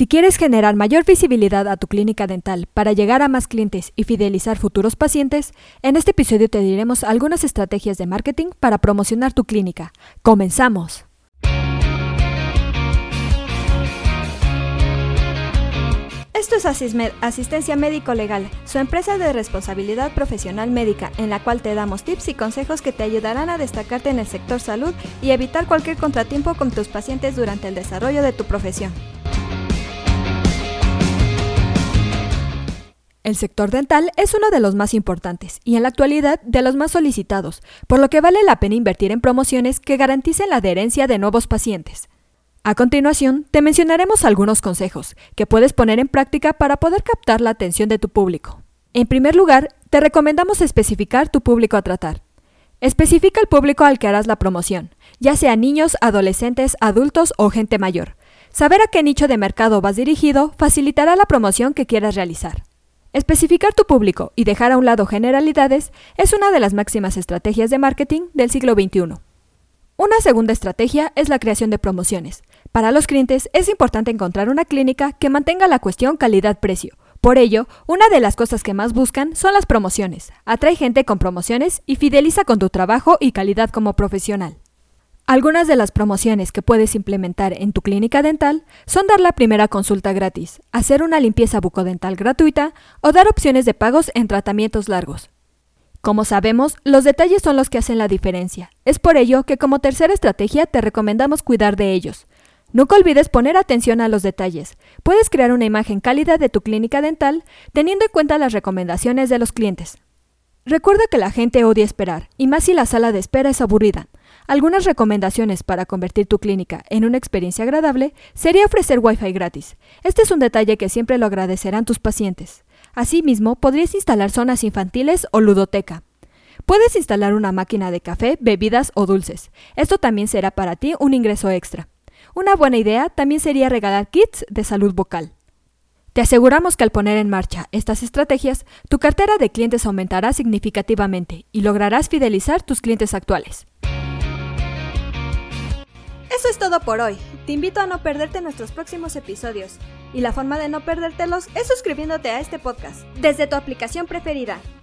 Si quieres generar mayor visibilidad a tu clínica dental para llegar a más clientes y fidelizar futuros pacientes, en este episodio te diremos algunas estrategias de marketing para promocionar tu clínica. ¡Comenzamos! Esto es Asismed, Asistencia Médico Legal, su empresa de responsabilidad profesional médica, en la cual te damos tips y consejos que te ayudarán a destacarte en el sector salud y evitar cualquier contratiempo con tus pacientes durante el desarrollo de tu profesión. El sector dental es uno de los más importantes y en la actualidad de los más solicitados, por lo que vale la pena invertir en promociones que garanticen la adherencia de nuevos pacientes. A continuación, te mencionaremos algunos consejos que puedes poner en práctica para poder captar la atención de tu público. En primer lugar, te recomendamos especificar tu público a tratar. Especifica el público al que harás la promoción, ya sea niños, adolescentes, adultos o gente mayor. Saber a qué nicho de mercado vas dirigido facilitará la promoción que quieras realizar. Especificar tu público y dejar a un lado generalidades es una de las máximas estrategias de marketing del siglo XXI. Una segunda estrategia es la creación de promociones. Para los clientes es importante encontrar una clínica que mantenga la cuestión calidad-precio. Por ello, una de las cosas que más buscan son las promociones. Atrae gente con promociones y fideliza con tu trabajo y calidad como profesional. Algunas de las promociones que puedes implementar en tu clínica dental son dar la primera consulta gratis, hacer una limpieza bucodental gratuita o dar opciones de pagos en tratamientos largos. Como sabemos, los detalles son los que hacen la diferencia. Es por ello que como tercera estrategia te recomendamos cuidar de ellos. Nunca olvides poner atención a los detalles. Puedes crear una imagen cálida de tu clínica dental teniendo en cuenta las recomendaciones de los clientes. Recuerda que la gente odia esperar, y más si la sala de espera es aburrida. Algunas recomendaciones para convertir tu clínica en una experiencia agradable sería ofrecer Wi-Fi gratis. Este es un detalle que siempre lo agradecerán tus pacientes. Asimismo, podrías instalar zonas infantiles o ludoteca. Puedes instalar una máquina de café, bebidas o dulces. Esto también será para ti un ingreso extra. Una buena idea también sería regalar kits de salud vocal. Te aseguramos que al poner en marcha estas estrategias, tu cartera de clientes aumentará significativamente y lograrás fidelizar tus clientes actuales. Eso es todo por hoy. Te invito a no perderte nuestros próximos episodios. Y la forma de no perdértelos es suscribiéndote a este podcast desde tu aplicación preferida.